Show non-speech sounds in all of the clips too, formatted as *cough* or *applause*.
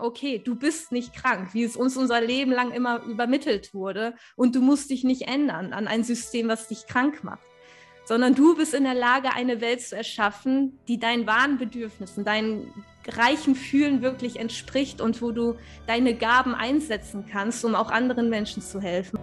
okay, du bist nicht krank, wie es uns unser Leben lang immer übermittelt wurde und du musst dich nicht ändern an ein System, was dich krank macht, sondern du bist in der Lage, eine Welt zu erschaffen, die deinen wahren Bedürfnissen, deinen reichen Fühlen wirklich entspricht und wo du deine Gaben einsetzen kannst, um auch anderen Menschen zu helfen.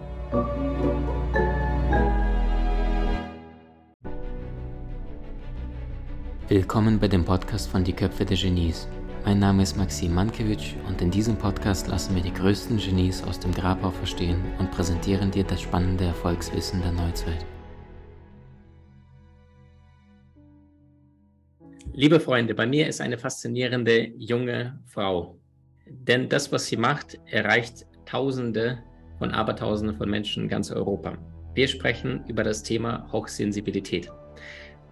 Willkommen bei dem Podcast von Die Köpfe der Genies. Mein Name ist Maxim Mankewitsch und in diesem Podcast lassen wir die größten Genies aus dem Grabau verstehen und präsentieren dir das spannende Erfolgswissen der Neuzeit. Liebe Freunde, bei mir ist eine faszinierende junge Frau. Denn das, was sie macht, erreicht Tausende von Abertausenden von Menschen in ganz Europa. Wir sprechen über das Thema Hochsensibilität.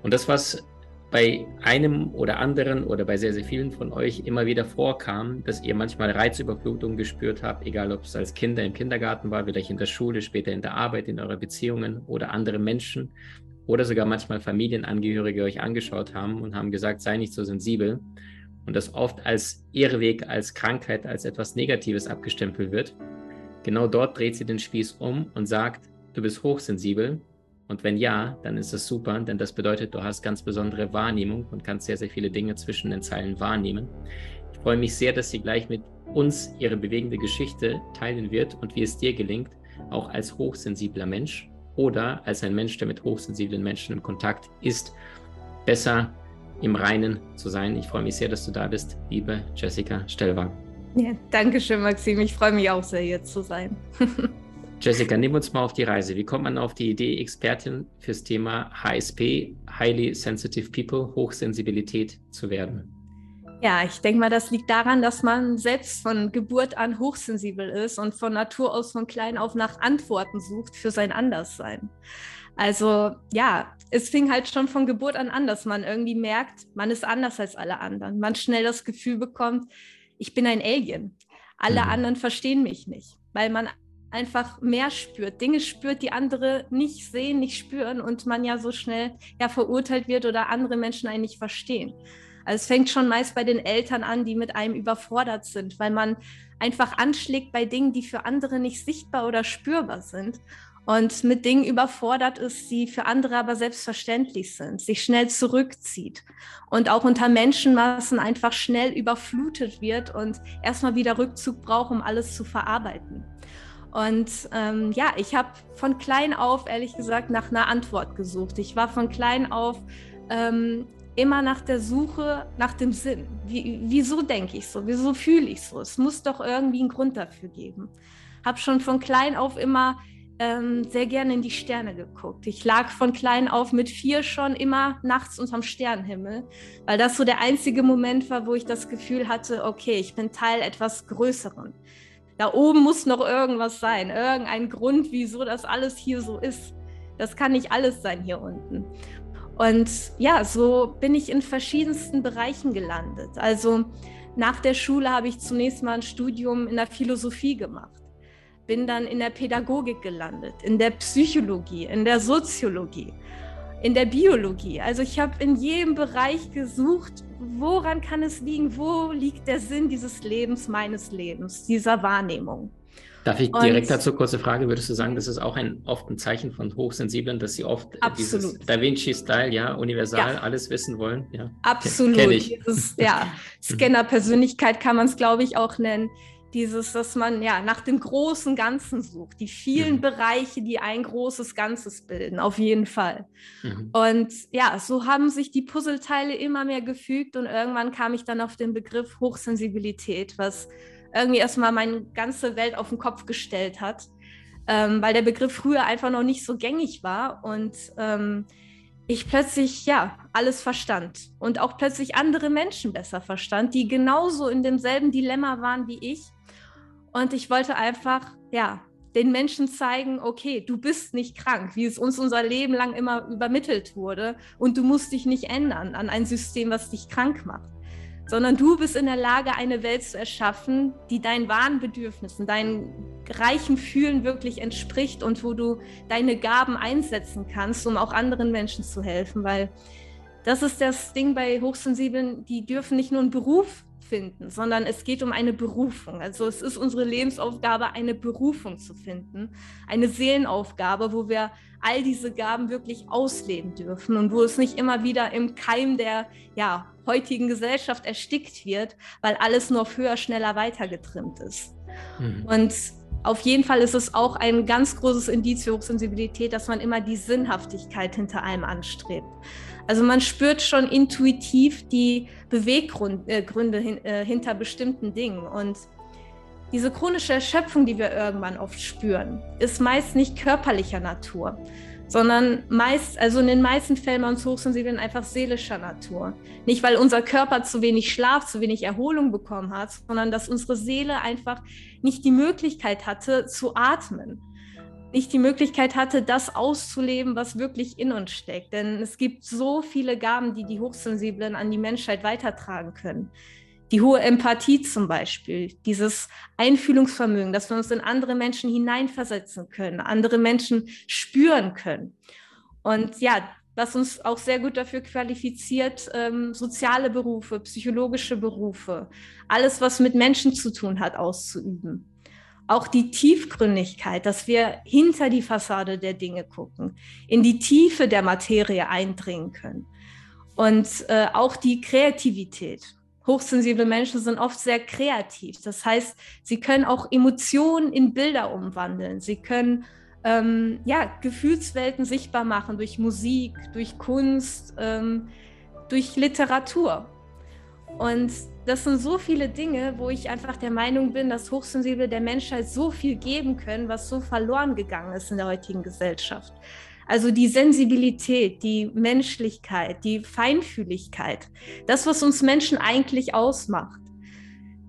Und das, was bei einem oder anderen oder bei sehr, sehr vielen von euch immer wieder vorkam, dass ihr manchmal Reizüberflutung gespürt habt, egal ob es als Kinder im Kindergarten war, vielleicht in der Schule, später in der Arbeit, in euren Beziehungen oder andere Menschen oder sogar manchmal Familienangehörige euch angeschaut haben und haben gesagt, sei nicht so sensibel und das oft als Irrweg, als Krankheit, als etwas Negatives abgestempelt wird. Genau dort dreht sie den Spieß um und sagt, du bist hochsensibel und wenn ja, dann ist es super, denn das bedeutet, du hast ganz besondere Wahrnehmung und kannst sehr, sehr viele Dinge zwischen den Zeilen wahrnehmen. Ich freue mich sehr, dass sie gleich mit uns ihre bewegende Geschichte teilen wird und wie es dir gelingt, auch als hochsensibler Mensch oder als ein Mensch, der mit hochsensiblen Menschen in Kontakt ist, besser im Reinen zu sein. Ich freue mich sehr, dass du da bist, liebe Jessica Stellwang. Ja, danke schön, Maxim. Ich freue mich auch sehr, hier zu sein. *laughs* Jessica, nimm uns mal auf die Reise. Wie kommt man auf die Idee, Expertin fürs Thema HSP, Highly Sensitive People, Hochsensibilität zu werden? Ja, ich denke mal, das liegt daran, dass man selbst von Geburt an hochsensibel ist und von Natur aus von klein auf nach Antworten sucht für sein Anderssein. Also ja, es fing halt schon von Geburt an an, dass man irgendwie merkt, man ist anders als alle anderen. Man schnell das Gefühl bekommt, ich bin ein Alien. Alle mhm. anderen verstehen mich nicht, weil man einfach mehr spürt, Dinge spürt, die andere nicht sehen, nicht spüren und man ja so schnell ja verurteilt wird oder andere Menschen einen nicht verstehen. Also es fängt schon meist bei den Eltern an, die mit einem überfordert sind, weil man einfach anschlägt bei Dingen, die für andere nicht sichtbar oder spürbar sind und mit Dingen überfordert ist, die für andere aber selbstverständlich sind, sich schnell zurückzieht und auch unter Menschenmassen einfach schnell überflutet wird und erstmal wieder Rückzug braucht, um alles zu verarbeiten. Und ähm, ja, ich habe von klein auf, ehrlich gesagt, nach einer Antwort gesucht. Ich war von klein auf ähm, immer nach der Suche nach dem Sinn. Wie, wieso denke ich so? Wieso fühle ich so? Es muss doch irgendwie einen Grund dafür geben. Habe schon von klein auf immer ähm, sehr gerne in die Sterne geguckt. Ich lag von klein auf mit vier schon immer nachts unterm Sternenhimmel, weil das so der einzige Moment war, wo ich das Gefühl hatte, okay, ich bin Teil etwas Größeren da oben muss noch irgendwas sein, irgendein Grund, wieso das alles hier so ist. Das kann nicht alles sein hier unten. Und ja, so bin ich in verschiedensten Bereichen gelandet. Also nach der Schule habe ich zunächst mal ein Studium in der Philosophie gemacht, bin dann in der Pädagogik gelandet, in der Psychologie, in der Soziologie in der Biologie. Also ich habe in jedem Bereich gesucht, woran kann es liegen, wo liegt der Sinn dieses Lebens, meines Lebens, dieser Wahrnehmung. Darf ich direkt und, dazu kurze Frage? Würdest du sagen, das ist auch ein oft ein Zeichen von Hochsensiblen, dass sie oft absolut. dieses Da Vinci-Style, ja, universal, ja. alles wissen wollen? Ja. Absolut. Kenn ich. Dieses, *laughs* ja, Scanner-Persönlichkeit kann man es, glaube ich, auch nennen dieses, dass man ja nach dem großen Ganzen sucht, die vielen mhm. Bereiche, die ein großes Ganzes bilden, auf jeden Fall. Mhm. Und ja, so haben sich die Puzzleteile immer mehr gefügt und irgendwann kam ich dann auf den Begriff Hochsensibilität, was irgendwie erstmal meine ganze Welt auf den Kopf gestellt hat, ähm, weil der Begriff früher einfach noch nicht so gängig war und ähm, ich plötzlich ja alles verstand und auch plötzlich andere Menschen besser verstand, die genauso in demselben Dilemma waren wie ich und ich wollte einfach, ja, den Menschen zeigen, okay, du bist nicht krank, wie es uns unser Leben lang immer übermittelt wurde. Und du musst dich nicht ändern an ein System, was dich krank macht, sondern du bist in der Lage, eine Welt zu erschaffen, die deinen wahren Bedürfnissen, deinen reichen Fühlen wirklich entspricht und wo du deine Gaben einsetzen kannst, um auch anderen Menschen zu helfen. Weil das ist das Ding bei Hochsensiblen, die dürfen nicht nur einen Beruf finden, sondern es geht um eine Berufung. Also es ist unsere Lebensaufgabe, eine Berufung zu finden, eine Seelenaufgabe, wo wir all diese Gaben wirklich ausleben dürfen und wo es nicht immer wieder im Keim der ja, heutigen Gesellschaft erstickt wird, weil alles nur auf höher, schneller, weiter getrimmt ist. Mhm. Und auf jeden Fall ist es auch ein ganz großes Indiz für Hochsensibilität, dass man immer die Sinnhaftigkeit hinter allem anstrebt. Also man spürt schon intuitiv die Beweggründe äh, äh, hinter bestimmten Dingen. Und diese chronische Erschöpfung, die wir irgendwann oft spüren, ist meist nicht körperlicher Natur, sondern meist, also in den meisten Fällen bei uns Hochsensiblen einfach seelischer Natur. Nicht, weil unser Körper zu wenig Schlaf, zu wenig Erholung bekommen hat, sondern dass unsere Seele einfach nicht die Möglichkeit hatte zu atmen nicht die Möglichkeit hatte, das auszuleben, was wirklich in uns steckt. Denn es gibt so viele Gaben, die die Hochsensiblen an die Menschheit weitertragen können. Die hohe Empathie zum Beispiel, dieses Einfühlungsvermögen, dass wir uns in andere Menschen hineinversetzen können, andere Menschen spüren können. Und ja, was uns auch sehr gut dafür qualifiziert, ähm, soziale Berufe, psychologische Berufe, alles, was mit Menschen zu tun hat, auszuüben auch die Tiefgründigkeit, dass wir hinter die Fassade der Dinge gucken, in die Tiefe der Materie eindringen können. Und äh, auch die Kreativität. Hochsensible Menschen sind oft sehr kreativ. Das heißt, sie können auch Emotionen in Bilder umwandeln. Sie können ähm, ja, Gefühlswelten sichtbar machen durch Musik, durch Kunst, ähm, durch Literatur. Und das sind so viele Dinge, wo ich einfach der Meinung bin, dass Hochsensible der Menschheit so viel geben können, was so verloren gegangen ist in der heutigen Gesellschaft. Also die Sensibilität, die Menschlichkeit, die Feinfühligkeit, das, was uns Menschen eigentlich ausmacht.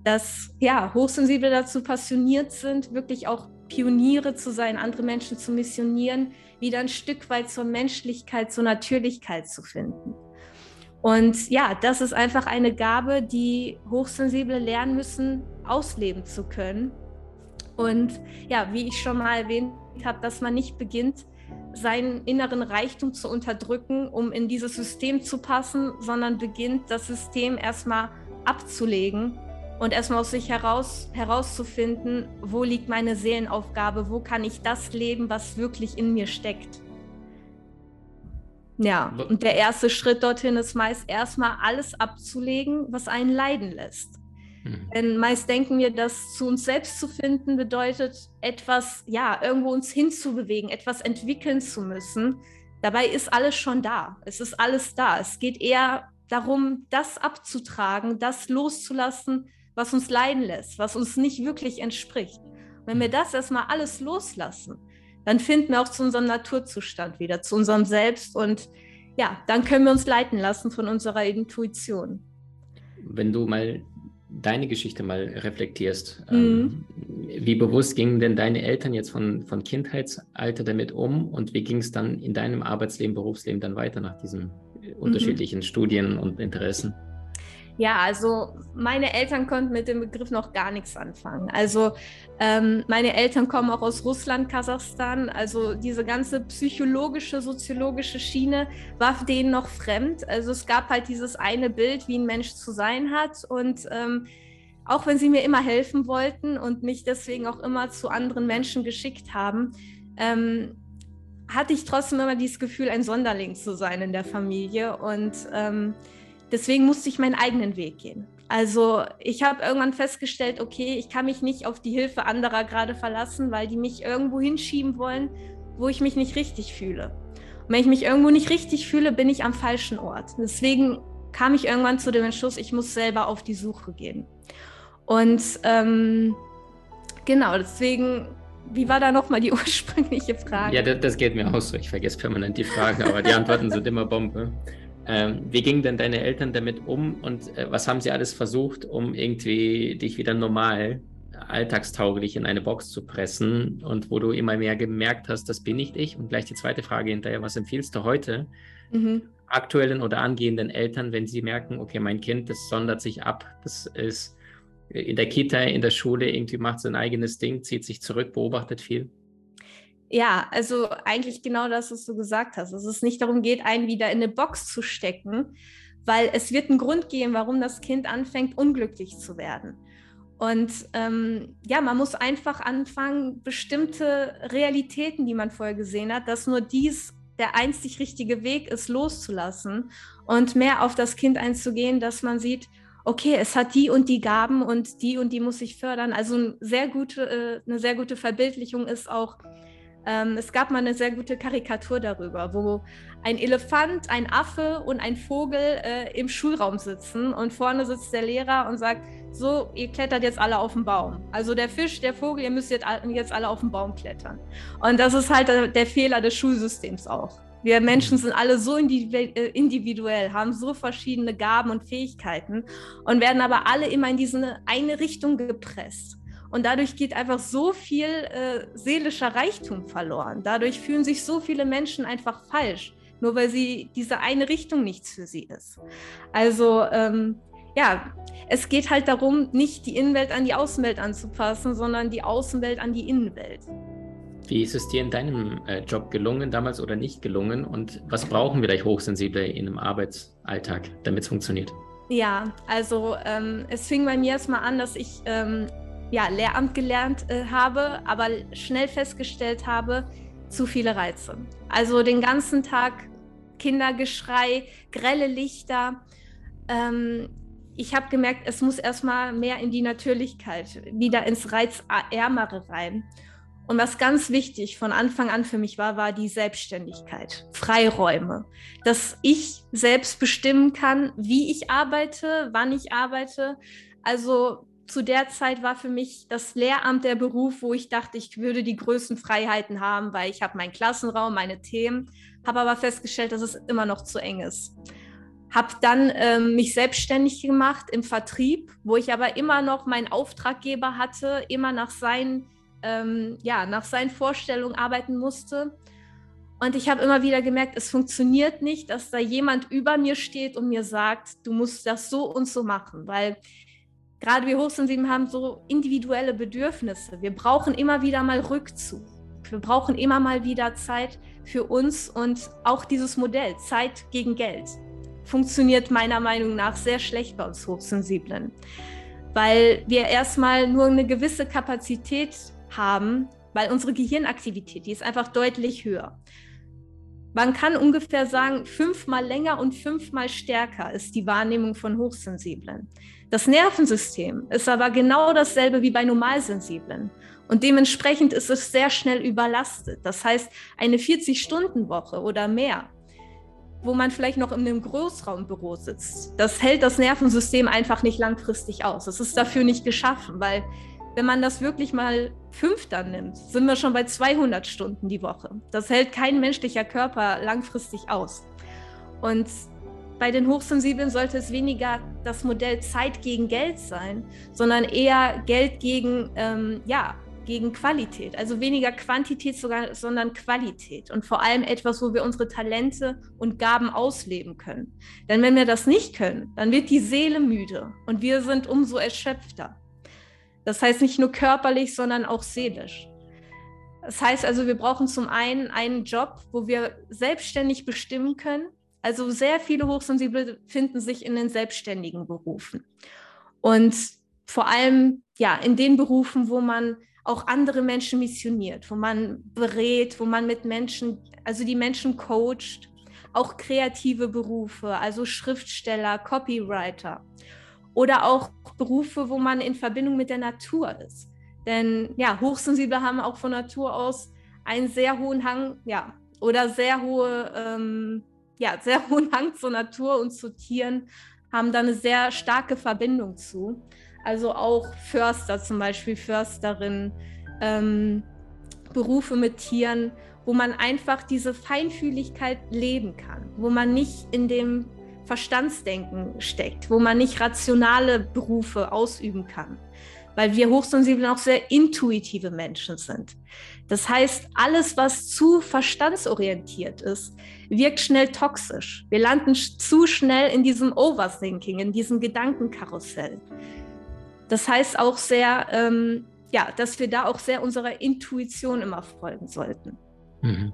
Dass ja, Hochsensible dazu passioniert sind, wirklich auch Pioniere zu sein, andere Menschen zu missionieren, wieder ein Stück weit zur Menschlichkeit, zur Natürlichkeit zu finden. Und ja, das ist einfach eine Gabe, die Hochsensible lernen müssen, ausleben zu können. Und ja, wie ich schon mal erwähnt habe, dass man nicht beginnt, seinen inneren Reichtum zu unterdrücken, um in dieses System zu passen, sondern beginnt, das System erstmal abzulegen und erstmal aus sich heraus herauszufinden, wo liegt meine Seelenaufgabe, wo kann ich das leben, was wirklich in mir steckt. Ja, und der erste Schritt dorthin ist meist erstmal alles abzulegen, was einen leiden lässt. Mhm. Denn meist denken wir, dass zu uns selbst zu finden bedeutet, etwas, ja, irgendwo uns hinzubewegen, etwas entwickeln zu müssen. Dabei ist alles schon da. Es ist alles da. Es geht eher darum, das abzutragen, das loszulassen, was uns leiden lässt, was uns nicht wirklich entspricht. Wenn wir mhm. das erstmal alles loslassen, dann finden wir auch zu unserem Naturzustand wieder, zu unserem Selbst und ja, dann können wir uns leiten lassen von unserer Intuition. Wenn du mal deine Geschichte mal reflektierst, mhm. ähm, wie bewusst gingen denn deine Eltern jetzt von, von Kindheitsalter damit um und wie ging es dann in deinem Arbeitsleben, Berufsleben dann weiter nach diesen mhm. unterschiedlichen Studien und Interessen? Ja, also meine Eltern konnten mit dem Begriff noch gar nichts anfangen. Also ähm, meine Eltern kommen auch aus Russland, Kasachstan. Also diese ganze psychologische, soziologische Schiene war denen noch fremd. Also es gab halt dieses eine Bild, wie ein Mensch zu sein hat. Und ähm, auch wenn sie mir immer helfen wollten und mich deswegen auch immer zu anderen Menschen geschickt haben, ähm, hatte ich trotzdem immer dieses Gefühl, ein Sonderling zu sein in der Familie. Und ähm, Deswegen musste ich meinen eigenen Weg gehen. Also ich habe irgendwann festgestellt, okay, ich kann mich nicht auf die Hilfe anderer gerade verlassen, weil die mich irgendwo hinschieben wollen, wo ich mich nicht richtig fühle. Und wenn ich mich irgendwo nicht richtig fühle, bin ich am falschen Ort. Deswegen kam ich irgendwann zu dem Entschluss, ich muss selber auf die Suche gehen. Und ähm, genau, deswegen, wie war da nochmal die *laughs* ursprüngliche Frage? Ja, das, das geht mir auch so. Ich vergesse permanent die Fragen, aber die Antworten sind immer Bombe. Ähm, wie gingen denn deine Eltern damit um und äh, was haben sie alles versucht, um irgendwie dich wieder normal, alltagstauglich in eine Box zu pressen und wo du immer mehr gemerkt hast, das bin nicht ich? Und gleich die zweite Frage hinterher, was empfiehlst du heute mhm. aktuellen oder angehenden Eltern, wenn sie merken, okay, mein Kind, das sondert sich ab, das ist in der Kita, in der Schule, irgendwie macht sein eigenes Ding, zieht sich zurück, beobachtet viel? Ja, also eigentlich genau das, was du gesagt hast. Dass es nicht darum geht, einen wieder in eine Box zu stecken, weil es wird einen Grund geben, warum das Kind anfängt, unglücklich zu werden. Und ähm, ja, man muss einfach anfangen, bestimmte Realitäten, die man vorher gesehen hat, dass nur dies der einzig richtige Weg ist, loszulassen und mehr auf das Kind einzugehen, dass man sieht, okay, es hat die und die Gaben und die und die muss ich fördern. Also eine sehr gute, äh, eine sehr gute Verbildlichung ist auch, ähm, es gab mal eine sehr gute Karikatur darüber, wo ein Elefant, ein Affe und ein Vogel äh, im Schulraum sitzen und vorne sitzt der Lehrer und sagt, so, ihr klettert jetzt alle auf den Baum. Also der Fisch, der Vogel, ihr müsst jetzt, jetzt alle auf den Baum klettern. Und das ist halt der, der Fehler des Schulsystems auch. Wir Menschen sind alle so äh, individuell, haben so verschiedene Gaben und Fähigkeiten und werden aber alle immer in diese eine Richtung gepresst. Und dadurch geht einfach so viel äh, seelischer Reichtum verloren. Dadurch fühlen sich so viele Menschen einfach falsch, nur weil sie diese eine Richtung nichts für sie ist. Also ähm, ja, es geht halt darum, nicht die Innenwelt an die Außenwelt anzupassen, sondern die Außenwelt an die Innenwelt. Wie ist es dir in deinem äh, Job gelungen damals oder nicht gelungen und was brauchen wir vielleicht Hochsensible in einem Arbeitsalltag, damit es funktioniert? Ja, also ähm, es fing bei mir erstmal an, dass ich ähm, ja, Lehramt gelernt äh, habe, aber schnell festgestellt habe, zu viele Reize. Also den ganzen Tag Kindergeschrei, grelle Lichter. Ähm, ich habe gemerkt, es muss erstmal mehr in die Natürlichkeit, wieder ins Reizärmere rein. Und was ganz wichtig von Anfang an für mich war, war die Selbstständigkeit, Freiräume, dass ich selbst bestimmen kann, wie ich arbeite, wann ich arbeite. Also zu der Zeit war für mich das Lehramt der Beruf, wo ich dachte, ich würde die größten Freiheiten haben, weil ich habe meinen Klassenraum, meine Themen, habe aber festgestellt, dass es immer noch zu eng ist habe dann ähm, mich selbstständig gemacht im Vertrieb, wo ich aber immer noch meinen Auftraggeber hatte, immer nach seinen, ähm, ja, nach seinen Vorstellungen arbeiten musste. Und ich habe immer wieder gemerkt, es funktioniert nicht, dass da jemand über mir steht und mir sagt, du musst das so und so machen, weil gerade wir Hochsensiblen haben so individuelle Bedürfnisse. Wir brauchen immer wieder mal Rückzug. Wir brauchen immer mal wieder Zeit für uns und auch dieses Modell, Zeit gegen Geld funktioniert meiner Meinung nach sehr schlecht bei uns Hochsensiblen, weil wir erstmal nur eine gewisse Kapazität haben, weil unsere Gehirnaktivität, die ist einfach deutlich höher. Man kann ungefähr sagen, fünfmal länger und fünfmal stärker ist die Wahrnehmung von Hochsensiblen. Das Nervensystem ist aber genau dasselbe wie bei Normalsensiblen. Und dementsprechend ist es sehr schnell überlastet. Das heißt, eine 40-Stunden-Woche oder mehr wo man vielleicht noch in einem Großraumbüro sitzt. Das hält das Nervensystem einfach nicht langfristig aus. Es ist dafür nicht geschaffen, weil wenn man das wirklich mal fünf dann nimmt, sind wir schon bei 200 Stunden die Woche. Das hält kein menschlicher Körper langfristig aus. Und bei den Hochsensiblen sollte es weniger das Modell Zeit gegen Geld sein, sondern eher Geld gegen ähm, ja, gegen Qualität. Also weniger Quantität, sogar, sondern Qualität. Und vor allem etwas, wo wir unsere Talente und Gaben ausleben können. Denn wenn wir das nicht können, dann wird die Seele müde und wir sind umso erschöpfter. Das heißt nicht nur körperlich, sondern auch seelisch. Das heißt also, wir brauchen zum einen einen Job, wo wir selbstständig bestimmen können. Also sehr viele Hochsensible finden sich in den selbstständigen Berufen. Und vor allem ja in den Berufen, wo man auch andere Menschen missioniert, wo man berät, wo man mit Menschen, also die Menschen coacht, auch kreative Berufe, also Schriftsteller, Copywriter oder auch Berufe, wo man in Verbindung mit der Natur ist. Denn ja, Hochsensible haben auch von Natur aus einen sehr hohen Hang, ja, oder sehr hohe, ähm, ja, sehr *laughs* hohen Hang zur Natur und zu Tieren, haben da eine sehr starke Verbindung zu. Also auch Förster zum Beispiel, Försterin, ähm, Berufe mit Tieren, wo man einfach diese Feinfühligkeit leben kann, wo man nicht in dem Verstandsdenken steckt, wo man nicht rationale Berufe ausüben kann, weil wir Hochsensiblen auch sehr intuitive Menschen sind. Das heißt, alles, was zu verstandsorientiert ist, wirkt schnell toxisch. Wir landen zu schnell in diesem Overthinking, in diesem Gedankenkarussell. Das heißt auch sehr, ähm, ja, dass wir da auch sehr unserer Intuition immer folgen sollten. Mhm.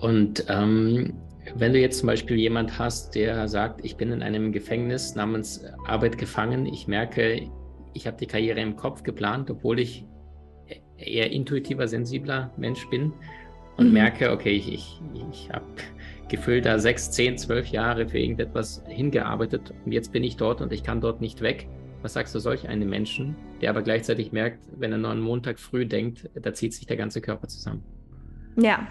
Und ähm, Wenn du jetzt zum Beispiel jemand hast, der sagt, ich bin in einem Gefängnis namens Arbeit gefangen, ich merke, ich habe die Karriere im Kopf geplant, obwohl ich eher intuitiver, sensibler Mensch bin und mhm. merke, okay, ich, ich, ich habe gefühlt da sechs, zehn, zwölf Jahre für irgendetwas hingearbeitet und jetzt bin ich dort und ich kann dort nicht weg. Was sagst du solch einem Menschen, der aber gleichzeitig merkt, wenn er nur an Montag früh denkt, da zieht sich der ganze Körper zusammen? Ja,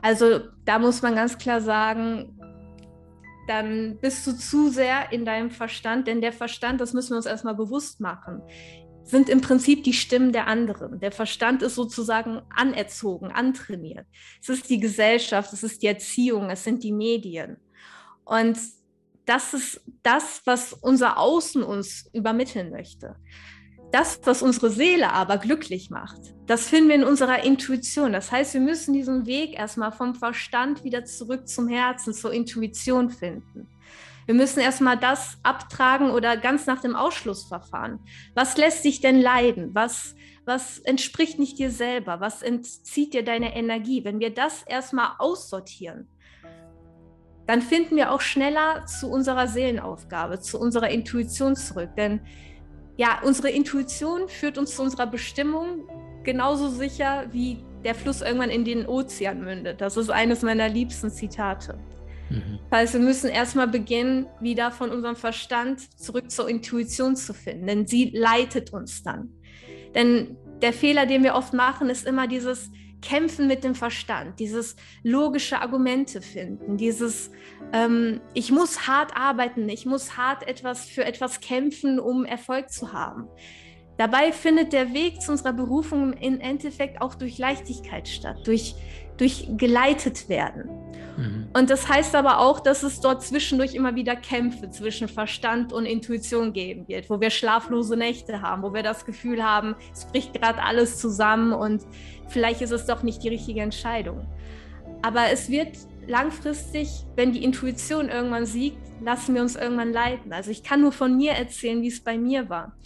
also da muss man ganz klar sagen, dann bist du zu sehr in deinem Verstand, denn der Verstand, das müssen wir uns erstmal bewusst machen, sind im Prinzip die Stimmen der anderen. Der Verstand ist sozusagen anerzogen, antrainiert. Es ist die Gesellschaft, es ist die Erziehung, es sind die Medien. Und das ist das, was unser Außen uns übermitteln möchte. Das, was unsere Seele aber glücklich macht, das finden wir in unserer Intuition. Das heißt, wir müssen diesen Weg erstmal vom Verstand wieder zurück zum Herzen, zur Intuition finden. Wir müssen erstmal das abtragen oder ganz nach dem Ausschlussverfahren. Was lässt dich denn leiden? Was, was entspricht nicht dir selber? Was entzieht dir deine Energie? Wenn wir das erstmal aussortieren, dann finden wir auch schneller zu unserer Seelenaufgabe, zu unserer Intuition zurück. Denn ja, unsere Intuition führt uns zu unserer Bestimmung genauso sicher wie der Fluss irgendwann in den Ozean mündet. Das ist eines meiner liebsten Zitate. Mhm. Das heißt, wir müssen erstmal beginnen, wieder von unserem Verstand zurück zur Intuition zu finden, denn sie leitet uns dann. Denn der Fehler, den wir oft machen, ist immer dieses Kämpfen mit dem Verstand, dieses logische Argumente finden, dieses ähm, ich muss hart arbeiten, ich muss hart etwas für etwas kämpfen, um Erfolg zu haben. Dabei findet der Weg zu unserer Berufung im Endeffekt auch durch Leichtigkeit statt, durch, durch geleitet werden. Mhm. Und das heißt aber auch, dass es dort zwischendurch immer wieder Kämpfe zwischen Verstand und Intuition geben wird, wo wir schlaflose Nächte haben, wo wir das Gefühl haben, es bricht gerade alles zusammen und vielleicht ist es doch nicht die richtige Entscheidung. Aber es wird langfristig, wenn die Intuition irgendwann siegt, lassen wir uns irgendwann leiten. Also ich kann nur von mir erzählen, wie es bei mir war.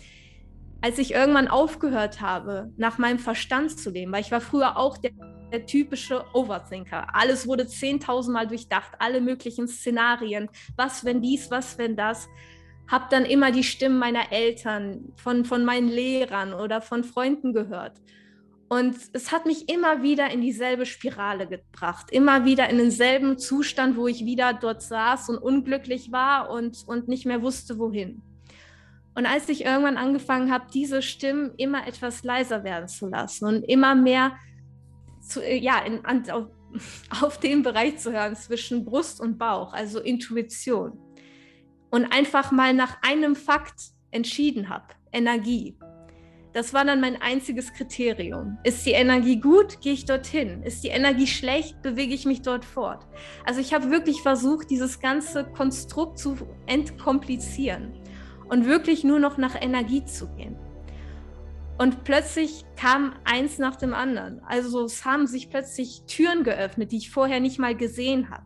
Als ich irgendwann aufgehört habe, nach meinem Verstand zu leben, weil ich war früher auch der der typische Overthinker. Alles wurde 10.000 Mal durchdacht, alle möglichen Szenarien. Was, wenn dies, was, wenn das. Hab dann immer die Stimmen meiner Eltern, von, von meinen Lehrern oder von Freunden gehört. Und es hat mich immer wieder in dieselbe Spirale gebracht, immer wieder in denselben Zustand, wo ich wieder dort saß und unglücklich war und, und nicht mehr wusste, wohin. Und als ich irgendwann angefangen habe, diese Stimmen immer etwas leiser werden zu lassen und immer mehr zu, äh, ja, in, an, auf, *laughs* auf den Bereich zu hören zwischen Brust und Bauch, also Intuition. Und einfach mal nach einem Fakt entschieden habe, Energie. Das war dann mein einziges Kriterium. Ist die Energie gut, gehe ich dorthin. Ist die Energie schlecht, bewege ich mich dort fort. Also ich habe wirklich versucht, dieses ganze Konstrukt zu entkomplizieren und wirklich nur noch nach Energie zu gehen. Und plötzlich kam eins nach dem anderen. Also es haben sich plötzlich Türen geöffnet, die ich vorher nicht mal gesehen habe.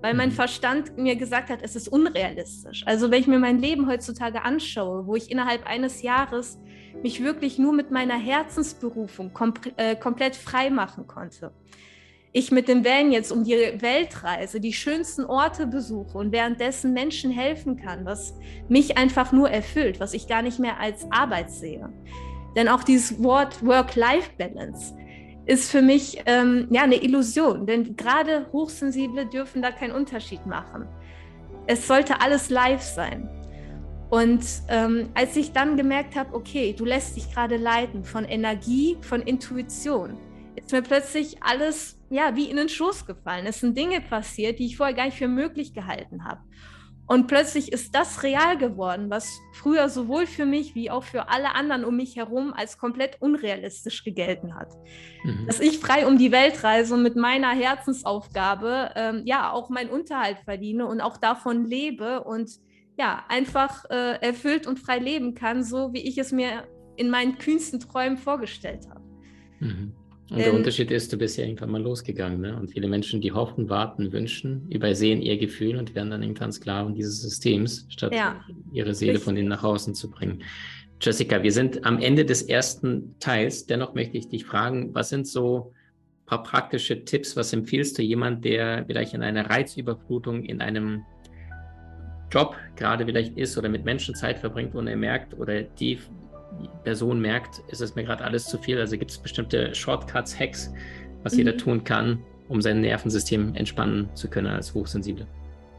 Weil mein mhm. Verstand mir gesagt hat, es ist unrealistisch. Also wenn ich mir mein Leben heutzutage anschaue, wo ich innerhalb eines Jahres mich wirklich nur mit meiner Herzensberufung kom äh, komplett frei machen konnte. Ich mit dem Van jetzt um die Weltreise, die schönsten Orte besuche und währenddessen Menschen helfen kann, was mich einfach nur erfüllt, was ich gar nicht mehr als Arbeit sehe. Denn auch dieses Wort Work-Life-Balance ist für mich ähm, ja eine Illusion, denn gerade Hochsensible dürfen da keinen Unterschied machen. Es sollte alles live sein. Und ähm, als ich dann gemerkt habe, okay, du lässt dich gerade leiten von Energie, von Intuition, ist mir plötzlich alles ja wie in den Schoß gefallen. Es sind Dinge passiert, die ich vorher gar nicht für möglich gehalten habe. Und plötzlich ist das real geworden, was früher sowohl für mich wie auch für alle anderen um mich herum als komplett unrealistisch gegelten hat. Mhm. Dass ich frei um die Welt reise und mit meiner Herzensaufgabe ähm, ja auch meinen Unterhalt verdiene und auch davon lebe und ja einfach äh, erfüllt und frei leben kann, so wie ich es mir in meinen kühnsten Träumen vorgestellt habe. Mhm. Und der Unterschied ist, du bist ja irgendwann mal losgegangen. Ne? Und viele Menschen, die hoffen, warten, wünschen, übersehen ihr Gefühl und werden dann irgendwann Sklaven dieses Systems, statt ja. ihre Seele Richtig. von innen nach außen zu bringen. Jessica, wir sind am Ende des ersten Teils. Dennoch möchte ich dich fragen, was sind so paar praktische Tipps. Was empfiehlst du jemand, der vielleicht in einer Reizüberflutung in einem Job gerade vielleicht ist oder mit Menschen Zeit verbringt und er merkt oder die Person merkt, ist es mir gerade alles zu viel. Also gibt es bestimmte Shortcuts, Hacks, was mhm. jeder tun kann, um sein Nervensystem entspannen zu können als Hochsensible.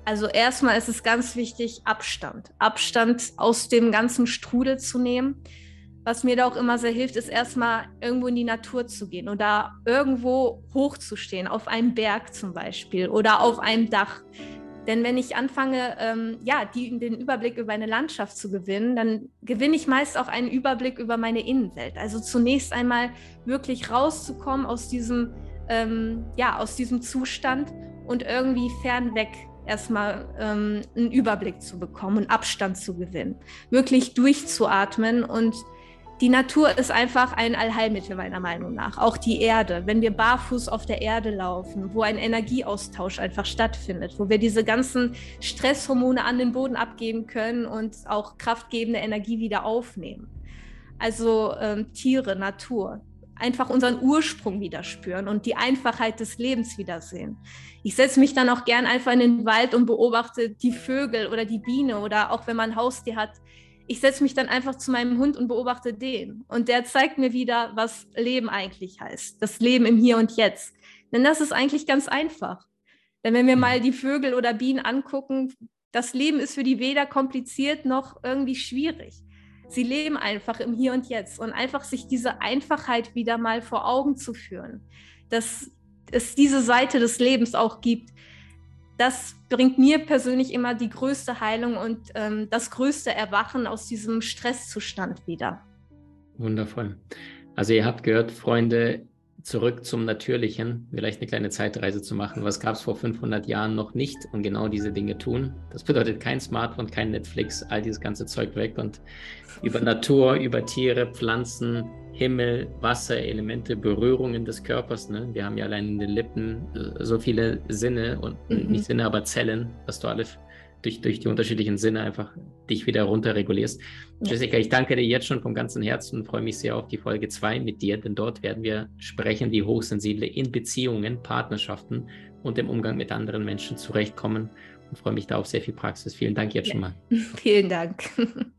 Also erstmal ist es ganz wichtig, Abstand. Abstand aus dem ganzen Strudel zu nehmen. Was mir da auch immer sehr hilft, ist erstmal irgendwo in die Natur zu gehen oder irgendwo hochzustehen, auf einem Berg zum Beispiel oder auf einem Dach. Denn wenn ich anfange, ähm, ja, die, den Überblick über eine Landschaft zu gewinnen, dann gewinne ich meist auch einen Überblick über meine Innenwelt. Also zunächst einmal wirklich rauszukommen aus diesem, ähm, ja, aus diesem Zustand und irgendwie fernweg erstmal ähm, einen Überblick zu bekommen und Abstand zu gewinnen. Wirklich durchzuatmen und die Natur ist einfach ein Allheilmittel meiner Meinung nach. Auch die Erde. Wenn wir barfuß auf der Erde laufen, wo ein Energieaustausch einfach stattfindet, wo wir diese ganzen Stresshormone an den Boden abgeben können und auch kraftgebende Energie wieder aufnehmen. Also ähm, Tiere, Natur. Einfach unseren Ursprung wieder spüren und die Einfachheit des Lebens wiedersehen. Ich setze mich dann auch gern einfach in den Wald und beobachte die Vögel oder die Biene oder auch wenn man ein Haustier hat, ich setze mich dann einfach zu meinem Hund und beobachte den. Und der zeigt mir wieder, was Leben eigentlich heißt. Das Leben im Hier und Jetzt. Denn das ist eigentlich ganz einfach. Denn wenn wir mhm. mal die Vögel oder Bienen angucken, das Leben ist für die weder kompliziert noch irgendwie schwierig. Sie leben einfach im Hier und Jetzt und einfach sich diese Einfachheit wieder mal vor Augen zu führen, dass es diese Seite des Lebens auch gibt, das bringt mir persönlich immer die größte Heilung und ähm, das größte Erwachen aus diesem Stresszustand wieder. Wundervoll. Also ihr habt gehört, Freunde, zurück zum Natürlichen, vielleicht eine kleine Zeitreise zu machen. Was gab es vor 500 Jahren noch nicht und genau diese Dinge tun? Das bedeutet kein Smartphone, kein Netflix, all dieses ganze Zeug weg und über Natur, über Tiere, Pflanzen, Himmel, Wasser, Elemente, Berührungen des Körpers. Ne? Wir haben ja allein in den Lippen äh, so viele Sinne und mhm. nicht Sinne, aber Zellen, dass du alle durch, durch die unterschiedlichen Sinne einfach dich wieder runterregulierst. Ja. Jessica, ich danke dir jetzt schon vom ganzen Herzen und freue mich sehr auf die Folge 2 mit dir, denn dort werden wir sprechen, wie Hochsensible in Beziehungen, Partnerschaften und im Umgang mit anderen Menschen zurechtkommen und freue mich da auf sehr viel Praxis. Vielen Dank jetzt ja. schon mal. *laughs* Vielen Dank. *laughs*